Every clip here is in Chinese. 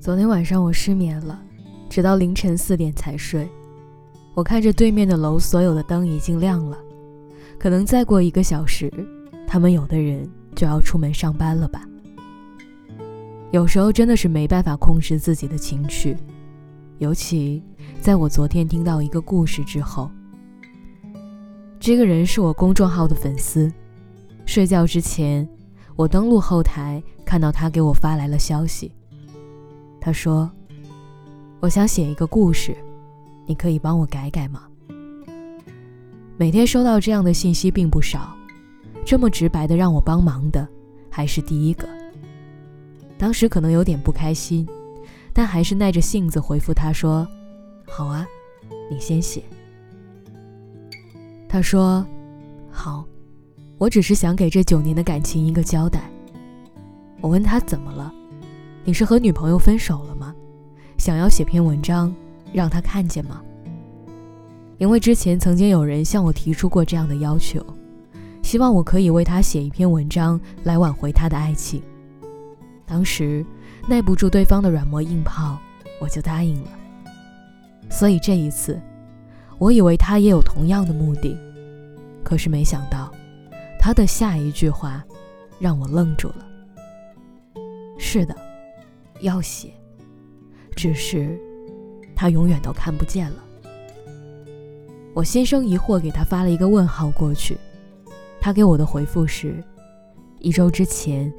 昨天晚上我失眠了，直到凌晨四点才睡。我看着对面的楼，所有的灯已经亮了，可能再过一个小时，他们有的人就要出门上班了吧。有时候真的是没办法控制自己的情绪，尤其在我昨天听到一个故事之后。这个人是我公众号的粉丝，睡觉之前，我登录后台看到他给我发来了消息。他说：“我想写一个故事，你可以帮我改改吗？”每天收到这样的信息并不少，这么直白的让我帮忙的还是第一个。当时可能有点不开心，但还是耐着性子回复他说：“好啊，你先写。”他说：“好，我只是想给这九年的感情一个交代。”我问他怎么了。你是和女朋友分手了吗？想要写篇文章让她看见吗？因为之前曾经有人向我提出过这样的要求，希望我可以为他写一篇文章来挽回他的爱情。当时耐不住对方的软磨硬泡，我就答应了。所以这一次，我以为他也有同样的目的，可是没想到，他的下一句话让我愣住了。是的。要写，只是他永远都看不见了。我心生疑惑，给他发了一个问号过去。他给我的回复是：一周之前，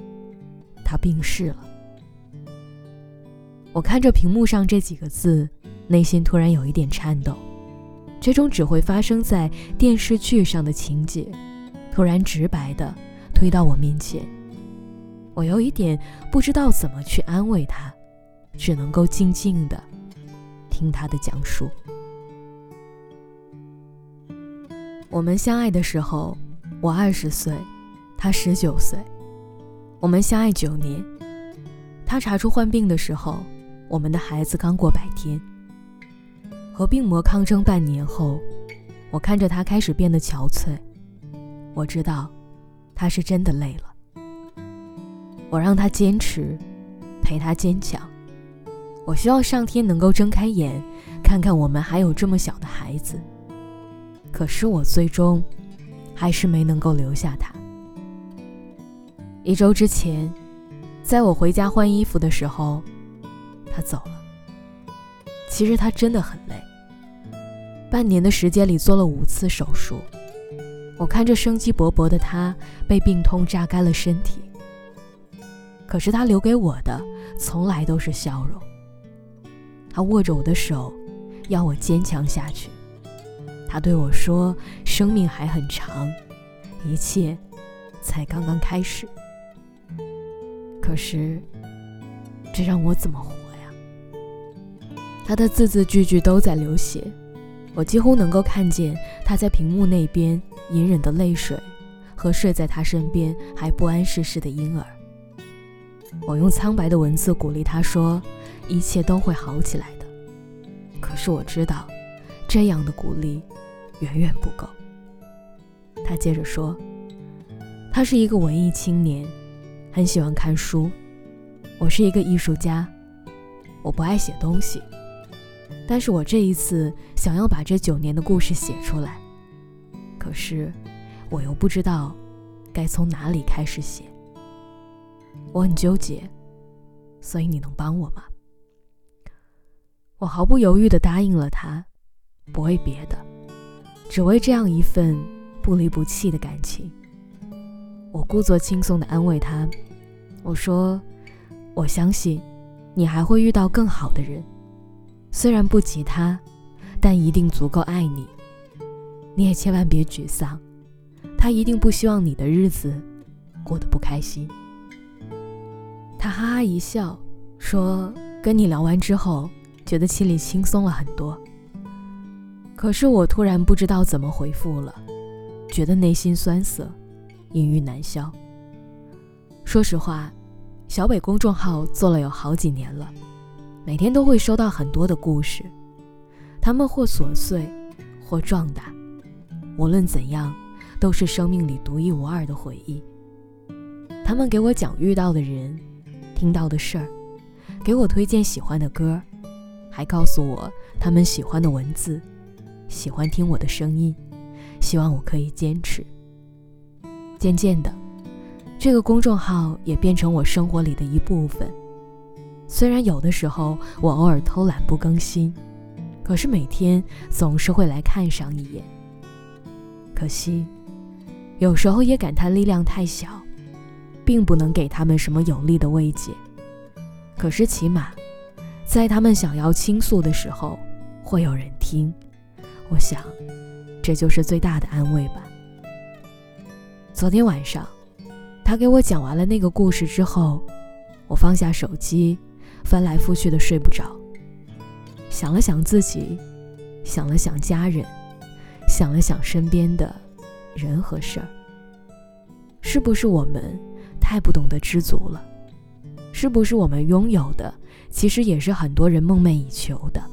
他病逝了。我看着屏幕上这几个字，内心突然有一点颤抖。这种只会发生在电视剧上的情节，突然直白的推到我面前。我有一点不知道怎么去安慰他，只能够静静的听他的讲述。我们相爱的时候，我二十岁，他十九岁。我们相爱九年，他查出患病的时候，我们的孩子刚过百天。和病魔抗争半年后，我看着他开始变得憔悴，我知道，他是真的累了。我让他坚持，陪他坚强。我希望上天能够睁开眼，看看我们还有这么小的孩子。可是我最终还是没能够留下他。一周之前，在我回家换衣服的时候，他走了。其实他真的很累，半年的时间里做了五次手术。我看着生机勃勃的他，被病痛榨干了身体。可是他留给我的从来都是笑容。他握着我的手，要我坚强下去。他对我说：“生命还很长，一切才刚刚开始。”可是，这让我怎么活呀？他的字字句句都在流血，我几乎能够看见他在屏幕那边隐忍的泪水，和睡在他身边还不谙世事的婴儿。我用苍白的文字鼓励他说：“一切都会好起来的。”可是我知道，这样的鼓励远远不够。他接着说：“他是一个文艺青年，很喜欢看书。我是一个艺术家，我不爱写东西，但是我这一次想要把这九年的故事写出来。可是，我又不知道该从哪里开始写。”我很纠结，所以你能帮我吗？我毫不犹豫地答应了他，不为别的，只为这样一份不离不弃的感情。我故作轻松地安慰他，我说：“我相信你还会遇到更好的人，虽然不及他，但一定足够爱你。你也千万别沮丧，他一定不希望你的日子过得不开心。”他哈哈一笑，说：“跟你聊完之后，觉得心里轻松了很多。可是我突然不知道怎么回复了，觉得内心酸涩，隐郁难消。说实话，小北公众号做了有好几年了，每天都会收到很多的故事，他们或琐碎，或壮大，无论怎样，都是生命里独一无二的回忆。他们给我讲遇到的人。”听到的事儿，给我推荐喜欢的歌，还告诉我他们喜欢的文字，喜欢听我的声音，希望我可以坚持。渐渐的，这个公众号也变成我生活里的一部分。虽然有的时候我偶尔偷懒不更新，可是每天总是会来看上一眼。可惜，有时候也感叹力量太小，并不能给他们什么有力的慰藉。可是起码，在他们想要倾诉的时候，会有人听。我想，这就是最大的安慰吧。昨天晚上，他给我讲完了那个故事之后，我放下手机。翻来覆去的睡不着，想了想自己，想了想家人，想了想身边的人和事儿。是不是我们太不懂得知足了？是不是我们拥有的其实也是很多人梦寐以求的？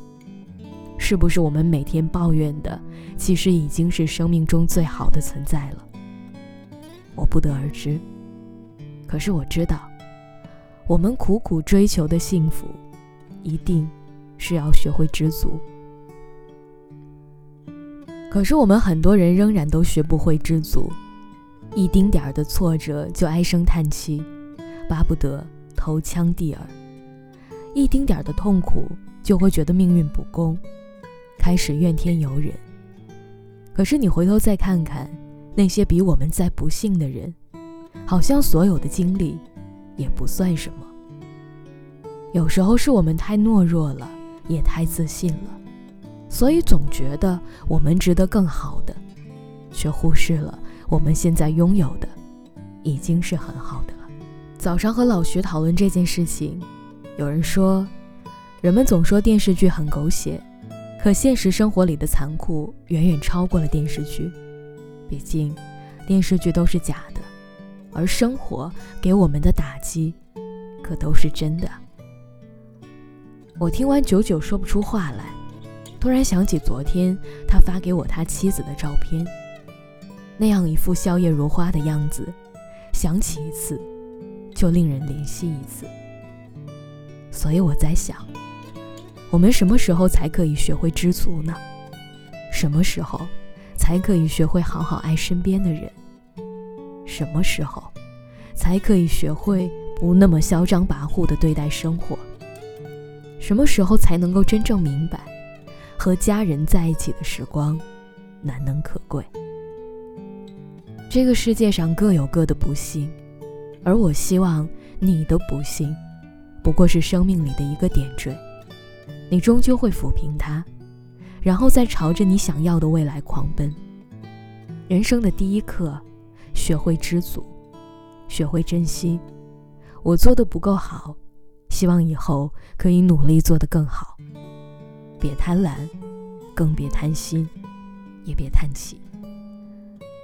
是不是我们每天抱怨的其实已经是生命中最好的存在了？我不得而知，可是我知道。我们苦苦追求的幸福，一定是要学会知足。可是我们很多人仍然都学不会知足，一丁点儿的挫折就唉声叹气，巴不得投枪地耳；一丁点儿的痛苦就会觉得命运不公，开始怨天尤人。可是你回头再看看那些比我们再不幸的人，好像所有的经历。也不算什么。有时候是我们太懦弱了，也太自信了，所以总觉得我们值得更好的，却忽视了我们现在拥有的已经是很好的了。早上和老徐讨论这件事情，有人说，人们总说电视剧很狗血，可现实生活里的残酷远远超过了电视剧。毕竟，电视剧都是假的。而生活给我们的打击，可都是真的。我听完久久说不出话来，突然想起昨天他发给我他妻子的照片，那样一副笑靥如花的样子，想起一次，就令人怜惜一次。所以我在想，我们什么时候才可以学会知足呢？什么时候才可以学会好好爱身边的人？什么时候，才可以学会不那么嚣张跋扈的对待生活？什么时候才能够真正明白，和家人在一起的时光难能可贵？这个世界上各有各的不幸，而我希望你的不幸，不过是生命里的一个点缀，你终究会抚平它，然后再朝着你想要的未来狂奔。人生的第一课。学会知足，学会珍惜。我做的不够好，希望以后可以努力做得更好。别贪婪，更别贪心，也别叹气。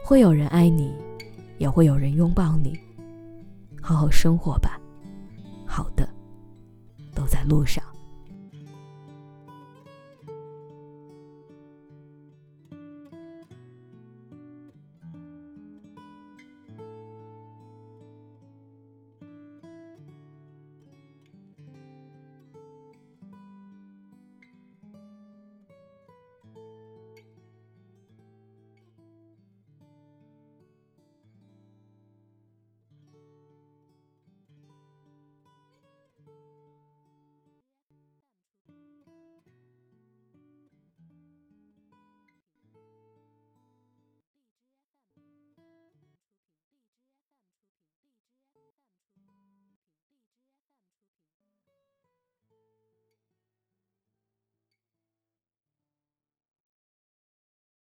会有人爱你，也会有人拥抱你。好好生活吧，好的，都在路上。